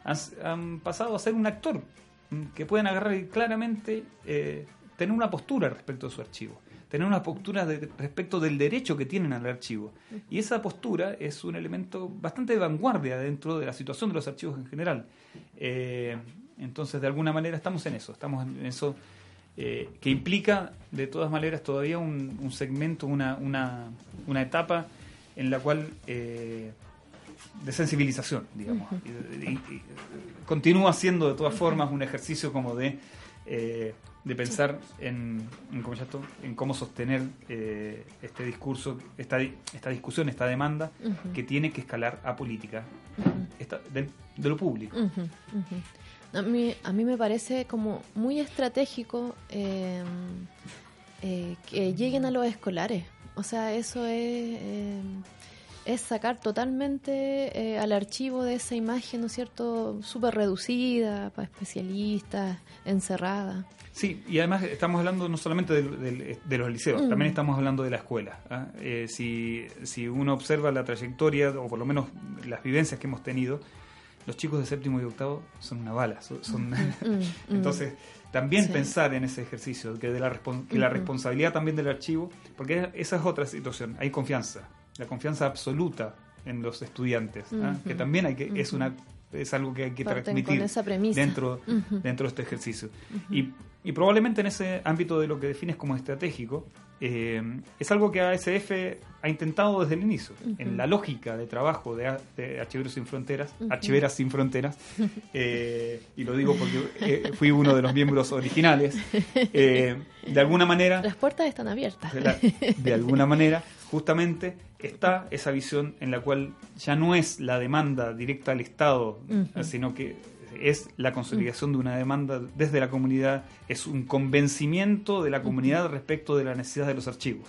han, pasado a ser un actor mm, que pueden agarrar claramente eh, tener una postura respecto de su archivo, tener una postura de- respecto del derecho que tienen al archivo. Y esa postura es un elemento bastante de vanguardia dentro de la situación de los archivos en general. Eh, entonces, de alguna manera estamos en eso, estamos en eso eh, que implica, de todas maneras, todavía un, un segmento, una, una, una etapa en la cual... eh, de sensibilización, digamos. Y- y- y- continúa siendo de todas formas un ejercicio como de, eh, de pensar en, en, cómo, ya esto- en cómo sostener eh, este discurso, esta, esta discusión, esta demanda que tiene que escalar a política esta- de lo público. A mí, a mí me parece como muy estratégico eh, eh, que lleguen a los escolares. O sea, eso es, eh, es sacar totalmente eh, al archivo de esa imagen, ¿no es cierto?, súper reducida, para especialistas, encerrada. Sí, y además estamos hablando no solamente de, los liceos, Mm. también estamos hablando de la escuela. ¿ah? Si, si uno observa la trayectoria, o por lo menos las vivencias que hemos tenido, los chicos de séptimo y octavo son una bala. son- son- [laughs] Mm, mm. Entonces, también Sí. pensar en ese ejercicio, que, de la, que la responsabilidad también del archivo, porque esa es otra situación, hay confianza, la confianza absoluta en los estudiantes. Ujú. que también hay que, es una es algo que hay que Parten transmitir esa dentro dentro de este ejercicio. y, y probablemente en ese ámbito de lo que defines como estratégico, eh, es algo que ASF ha intentado desde el inicio. En la lógica de trabajo de, de Archiveros Sin Fronteras, Ujú. Archiveras Sin Fronteras, [laughs] eh, y lo digo porque eh, fui uno de los miembros originales, de alguna manera Las puertas están abiertas. de, la- de alguna manera, justamente está esa visión en la cual ya no es la demanda directa al Estado, sino que es la consolidación de una demanda desde la comunidad, es un convencimiento de la comunidad respecto de la necesidad de los archivos.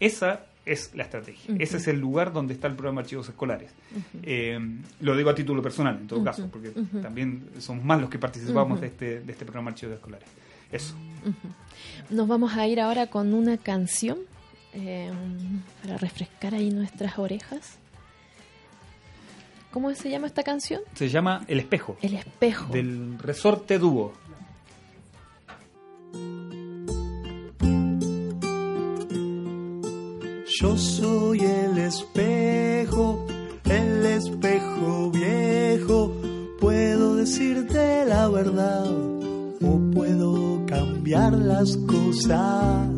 Esa es la estrategia, ese es el lugar donde está el programa de archivos escolares. Eh, lo digo a título personal, en todo caso, porque también somos más los que participamos de, este, de este programa de archivos escolares. Eso. Nos vamos a ir ahora con una canción eh, para refrescar ahí nuestras orejas. ¿Cómo se llama esta canción? Se llama El Espejo. El espejo. del resorte dúo. Yo soy el espejo, el espejo viejo. Puedo decirte la verdad o puedo cambiar las cosas.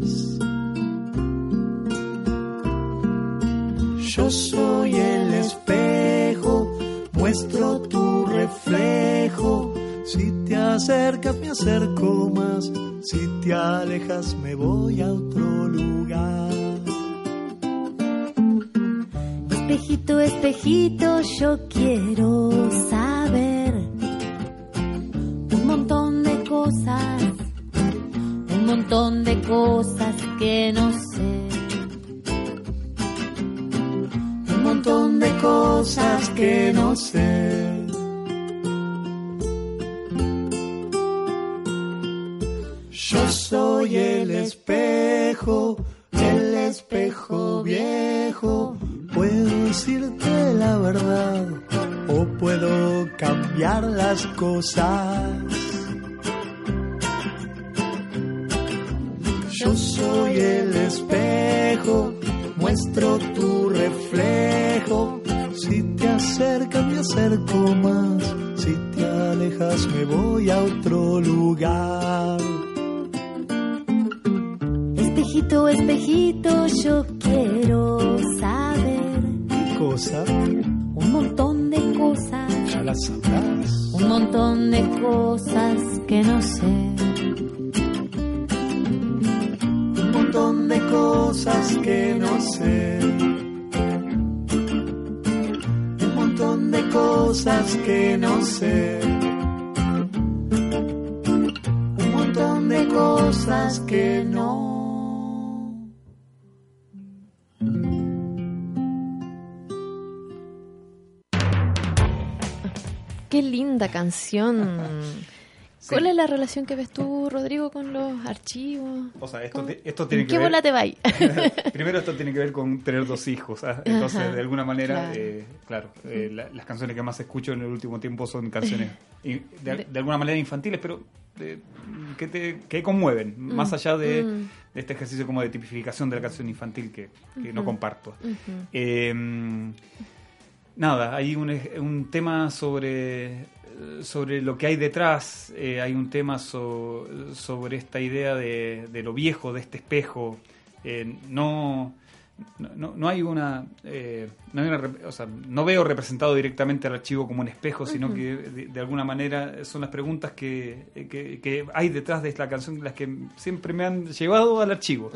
Yo soy el espejo, muestro tu reflejo. Si te acercas me acerco más, si te alejas me voy a otro lugar. Espejito, espejito, yo quiero saber un montón de cosas, un montón de cosas que no sé. Montón de cosas que no sé. Yo soy el espejo, el espejo viejo. Puedo decirte la verdad o puedo cambiar las cosas. Yo soy el espejo, muestro tu reflejo. Si te acercas me acerco más, si te alejas me voy a otro lugar. Espejito, espejito, yo quiero saber ¿Qué cosa? un montón de cosas, Ya la sabrás. un montón de cosas que no sé. Cosas que no sé. Un montón de cosas que no sé. Un montón de cosas que no. Qué linda canción. Sí. ¿Cuál es la relación que ves tú, Rodrigo, con los archivos? O sea, esto, ¿Cómo- te- esto tiene ¿En que qué ver... bola te va ahí? [laughs] Primero esto tiene que ver con tener dos hijos. ¿ah? Entonces, Ajá, de alguna manera, claro. eh, claro, eh, la- las canciones que más escucho en el último tiempo son canciones [laughs] de, de alguna manera infantiles, pero de- que te que conmueven, más allá de, mm. de este ejercicio como de tipificación de la canción infantil que, que no comparto. Eh, nada, hay un tema sobre, sobre lo que hay detrás, eh, hay un tema so- sobre esta idea de, de lo viejo, de este espejo. Eh, no, no, no- hay una, eh, no, hay una rep- o sea, no veo representado directamente al archivo como un espejo, sino que de, de alguna manera son las preguntas que, que, que hay detrás de la canción las que siempre me han llevado al archivo.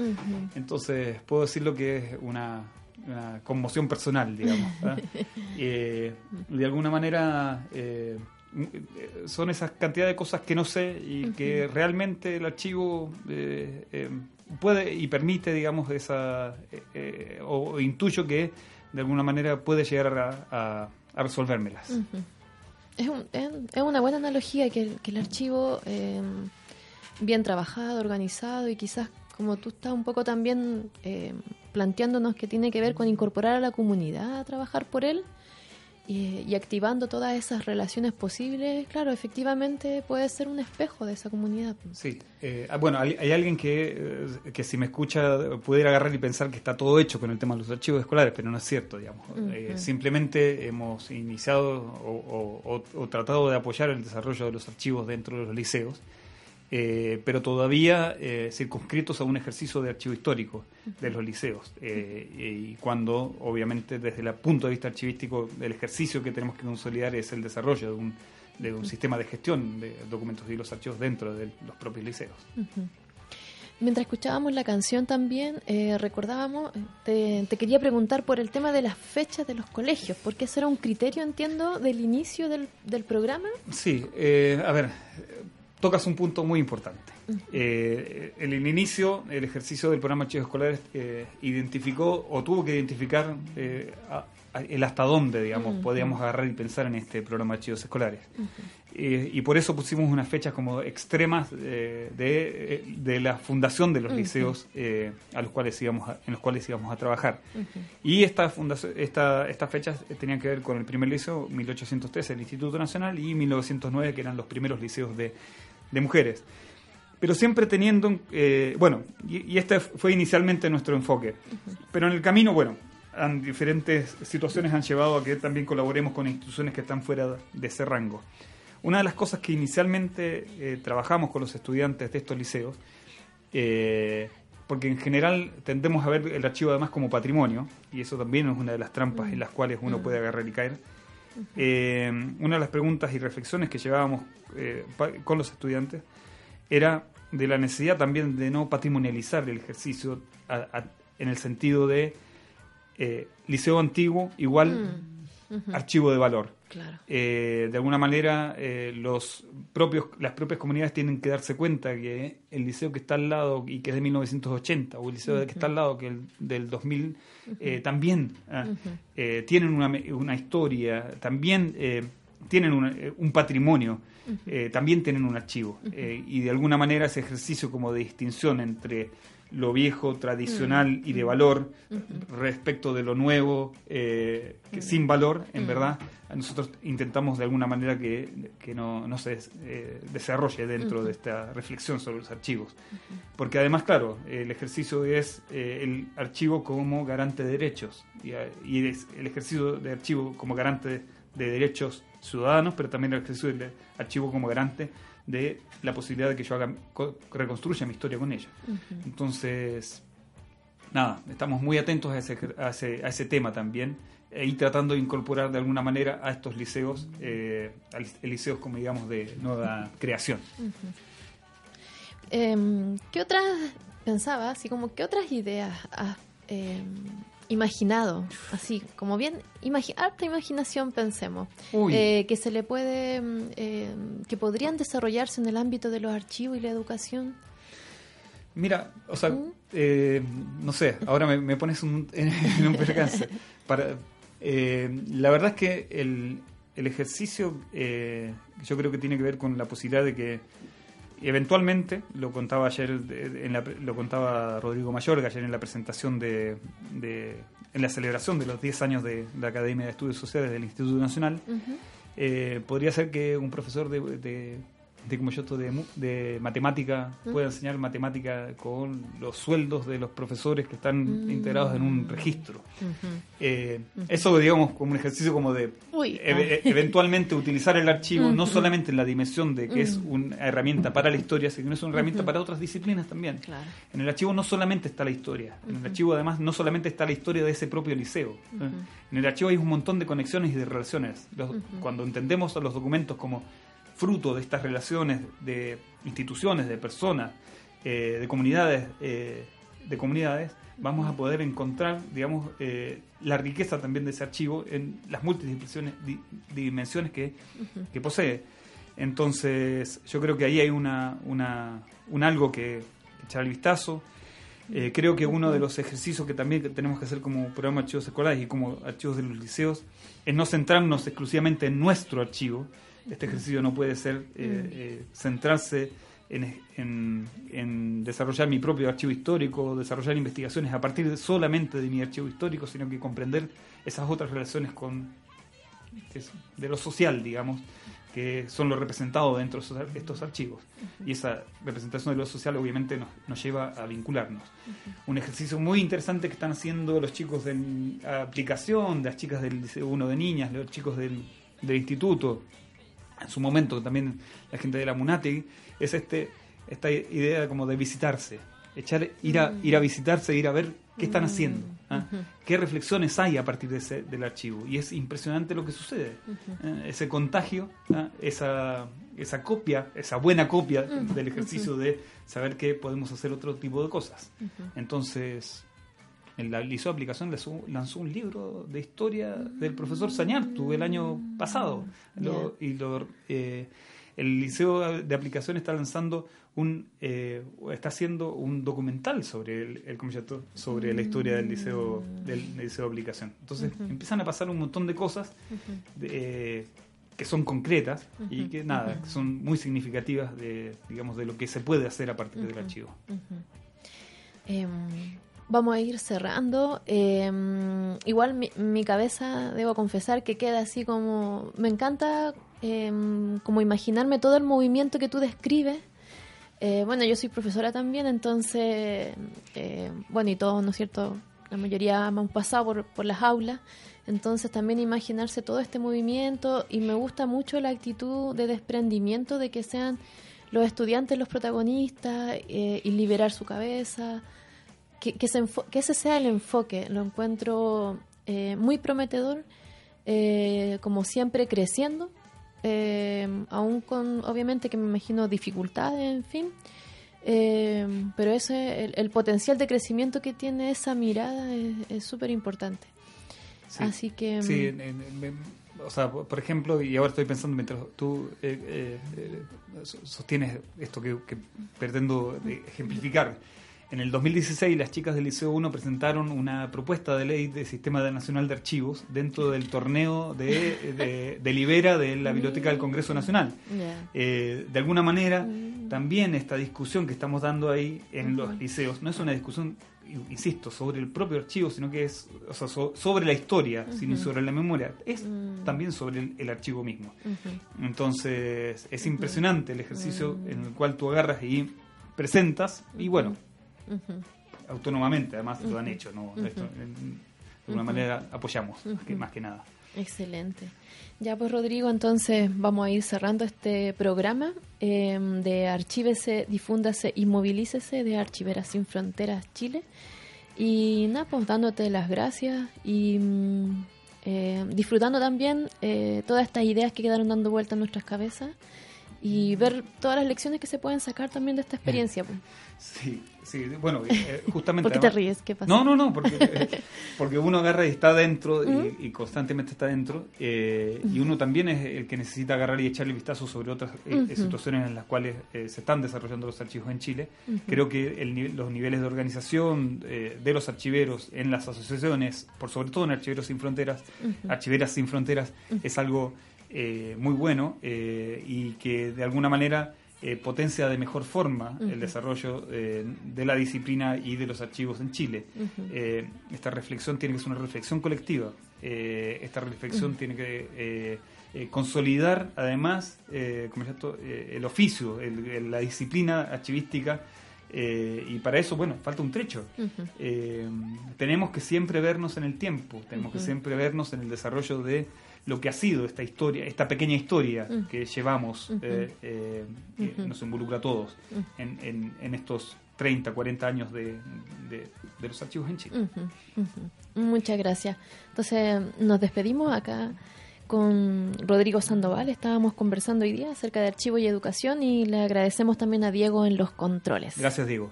Entonces puedo decir lo que es una, una conmoción personal, digamos. [laughs] Eh, de alguna manera eh, son esas cantidad de cosas que no sé y que realmente el archivo eh, eh, puede y permite, digamos, esa eh, eh, o, intuyo que de alguna manera puede llegar a, a- a resolvérmelas. Es, un- es, una buena analogía que el, que el archivo eh, bien trabajado, organizado y quizás como tú estás un poco también eh, planteándonos que tiene que ver con incorporar a la comunidad a trabajar por él y, y activando todas esas relaciones posibles, claro, efectivamente puede ser un espejo de esa comunidad. Sí, eh, ah, bueno, hay, hay alguien que, eh, que si me escucha pudiera agarrar y pensar que está todo hecho con el tema de los archivos escolares, pero no es cierto, digamos. Eh, simplemente hemos iniciado o, o- o- o tratado de apoyar el desarrollo de los archivos dentro de los liceos, eh, pero todavía eh, circunscritos a un ejercicio de archivo histórico de los liceos. Eh, y cuando, obviamente, desde el punto de vista archivístico, el ejercicio que tenemos que consolidar es el desarrollo de un, de un sistema de gestión de documentos y los archivos dentro de los propios liceos. Mientras escuchábamos la canción también eh, recordábamos, te, te quería preguntar por el tema de las fechas de los colegios, porque ese era un criterio, entiendo, del inicio del, del programa. Sí, eh, a ver, tocas un punto muy importante. Eh, en el inicio, el ejercicio del programa Archivos Escolares eh, identificó o tuvo que identificar eh, a- a- el hasta dónde, digamos, podíamos agarrar y pensar en este programa Archivos Escolares. Y por eso pusimos unas fechas como extremas de, de la fundación de los liceos a los cuales íbamos a- en los cuales íbamos a trabajar. Y esta fundación, esta, estas fechas tenían que ver con el primer liceo, 1813, el Instituto Nacional, y 1909, que eran los primeros liceos de, de mujeres. Pero siempre teniendo, en- eh, bueno, y, y este fue inicialmente nuestro enfoque. Pero en el camino, bueno, han, diferentes situaciones han llevado a que también colaboremos con instituciones que están fuera de ese rango. Una de las cosas que inicialmente eh, trabajamos con los estudiantes de estos liceos, eh, porque en general tendemos a ver el archivo además como patrimonio, y eso también es una de las trampas en las cuales uno puede agarrar y caer. Eh, una de las preguntas y reflexiones que llevábamos eh, con los estudiantes era de la necesidad también de no patrimonializar el ejercicio a- a- en el sentido de eh, liceo antiguo igual Mm, archivo de valor. Claro. Eh, de alguna manera eh, los propios las propias comunidades tienen que darse cuenta que el liceo que está al lado y que es de 1980 o el liceo que está al lado que el del 2000 eh, también ah, tienen una, una historia también tienen eh, un patrimonio también tienen un archivo y de alguna manera ese ejercicio como de distinción entre lo viejo, tradicional y de valor respecto de lo nuevo, eh, que sin valor, en verdad, nosotros intentamos de alguna manera que, que no, no se eh, desarrolle dentro de esta reflexión sobre los archivos. Porque además, claro, el ejercicio es eh, el archivo como garante de derechos. Y, a- y es el ejercicio de archivo como garante de, de derechos ciudadanos, pero también el ejercicio del archivo como garante de la posibilidad de que yo haga, co- reconstruya mi historia con ella. Entonces, nada, estamos muy atentos a ese, a ese, a ese tema también y tratando de incorporar de alguna manera a estos liceos, eh, a liceos como digamos de nueva creación. Em, ¿Qué otras, pensaba, así como, qué otras ideas has em, imaginado? Así, como bien, imagi harta imaginación pensemos, eh, que se le puede, em, em, que podrían desarrollarse en el ámbito de los archivos y la educación. Mira, o sea, ¿Mm? eh, no sé, ahora me, me pones un- [laughs] en, un percance. Para, eh, la verdad es que el, el ejercicio eh, yo creo que tiene que ver con la posibilidad de que eventualmente, lo contaba ayer, en la lo contaba Rodrigo Mayorga ayer en la presentación de, de- en la celebración de los 10 años de la Academia de Estudios Sociales del Instituto Nacional, eh, podría ser que un profesor de, de- de como yo esto de, mu- de matemática, pueda enseñar matemática con los sueldos de los profesores que están integrados en un registro. Eh, Eso, digamos, como un ejercicio como de Uy. eve- eventualmente utilizar el archivo no solamente en la dimensión de que es una herramienta para la historia, sino que es una herramienta para otras disciplinas también. Claro. En el archivo no solamente está la historia, en el archivo además no solamente está la historia de ese propio liceo. ¿eh? En el archivo hay un montón de conexiones y de relaciones. Los- Cuando entendemos los documentos como fruto de estas relaciones de instituciones, de personas, eh, de comunidades, eh, de comunidades, vamos a poder encontrar, digamos, eh, la riqueza también de ese archivo en las múltiples di- dimensiones que, que posee. Entonces, yo creo que ahí hay una, una, un algo que echar el vistazo. Eh, creo que uno de los ejercicios que también tenemos que hacer como programa de archivos escolares y como archivos de los liceos es no centrarnos exclusivamente en nuestro archivo. Este ejercicio no puede ser eh, eh, centrarse en, en- en desarrollar mi propio archivo histórico, desarrollar investigaciones a partir de- solamente de mi archivo histórico, sino que comprender esas otras relaciones con de lo social, digamos, que son lo representado dentro de estos archivos. Y esa representación de lo social obviamente nos, nos lleva a vincularnos. Un ejercicio muy interesante que están haciendo los chicos de aplicación, las chicas del Liceo 1 de Niñas, los chicos del, del instituto, en su momento también la gente de la Munati, es este esta idea como de visitarse, echar ir a ir a visitarse, ir a ver qué están haciendo, ¿ah? qué reflexiones hay a partir de ese, del archivo y es impresionante lo que sucede, ¿eh? ese contagio, ¿ah? esa esa copia, esa buena copia del ejercicio de saber que podemos hacer otro tipo de cosas. Entonces, el la Liceo de Aplicación lanzó, un libro de historia del profesor Sañartu el año pasado. Lo- y lo, eh, el Liceo de Aplicación está lanzando un eh, está haciendo un documental sobre el, el concepto, sobre la historia del liceo del, liceo de aplicación. Entonces empiezan a pasar un montón de cosas de, eh, que son concretas y que nada, son muy significativas de digamos de lo que se puede hacer a partir del archivo. Em, vamos a ir cerrando. Em, igual mi, mi cabeza, debo confesar, que queda así como... Me encanta em, como imaginarme todo el movimiento que tú describes. Eh, bueno, yo soy profesora también, entonces, eh, bueno, y todos, ¿no es cierto? La mayoría hemos pasado por, por las aulas, entonces también imaginarse todo este movimiento y me gusta mucho la actitud de desprendimiento de que sean los estudiantes los protagonistas eh, y liberar su cabeza, que, que, se que ese sea el enfoque, lo encuentro eh, muy prometedor, eh, como siempre creciendo, eh, aún con, obviamente que me imagino dificultades, en fin, eh, pero ese, el, el potencial de crecimiento que tiene esa mirada es- súper importante. Sí. Así que... Sí, en- en- en- o sea, por ejemplo, y ahora estoy pensando mientras tú eh, so- sostienes esto que, que pretendo ejemplificar. En el 2016 las chicas del Liceo 1 presentaron una propuesta de ley de Sistema Nacional de Archivos dentro del torneo de, de, de Libera de la Biblioteca del Congreso Nacional. Eh, de alguna manera, también esta discusión que estamos dando ahí en los liceos no es una discusión, insisto, sobre el propio archivo, sino que es o sea, so- sobre la historia, sino sobre la memoria. Es también sobre el, el archivo mismo. Entonces, es impresionante el ejercicio en el cual tú agarras y presentas, y bueno, Autónomamente además lo han hecho, ¿no? Esto, en- de alguna manera apoyamos, más que, más que nada. Excelente. Ya pues Rodrigo, entonces vamos a ir cerrando este programa eh, de Archívese, Difúndase y Movilícese de Archiveras Sin Fronteras Chile. Y nada, pues dándote las gracias y mm, eh, disfrutando también eh, todas estas ideas que quedaron dando vuelta en nuestras cabezas y ver todas las lecciones que se pueden sacar también de esta experiencia. pues. Sí, sí, bueno, eh, justamente... ¿Por qué te además- ríes? ¿Qué pasa? No, no, no, porque, eh, porque uno agarra y está dentro y, y constantemente está dentro eh, y uno también es el que necesita agarrar y echarle vistazo sobre otras eh, eh, situaciones en las cuales eh, se están desarrollando los archivos en Chile. Creo que el los niveles de organización eh, de los archiveros en las asociaciones, por sobre todo en Archiveros Sin Fronteras, Archiveras Sin Fronteras, es algo eh, muy bueno eh, y que de alguna manera eh, potencia de mejor forma el desarrollo de la disciplina y de los archivos en Chile. Esta reflexión tiene que ser una reflexión colectiva. Esta reflexión tiene que consolidar además como el oficio, el- la disciplina archivística. eh, y para eso, bueno, falta un trecho. Eh, tenemos que siempre vernos en el tiempo, tenemos que siempre vernos en el desarrollo de lo que ha sido esta historia, esta pequeña historia Ujú. que llevamos, eh, eh, que nos involucra a todos en, en- en estos 30, 40 años de, de- de los archivos en Chile. Muchas gracias. Entonces nos despedimos acá con Rodrigo Sandoval. Estábamos conversando hoy día acerca de archivo y educación y le agradecemos también a Diego en los controles. Gracias, Diego.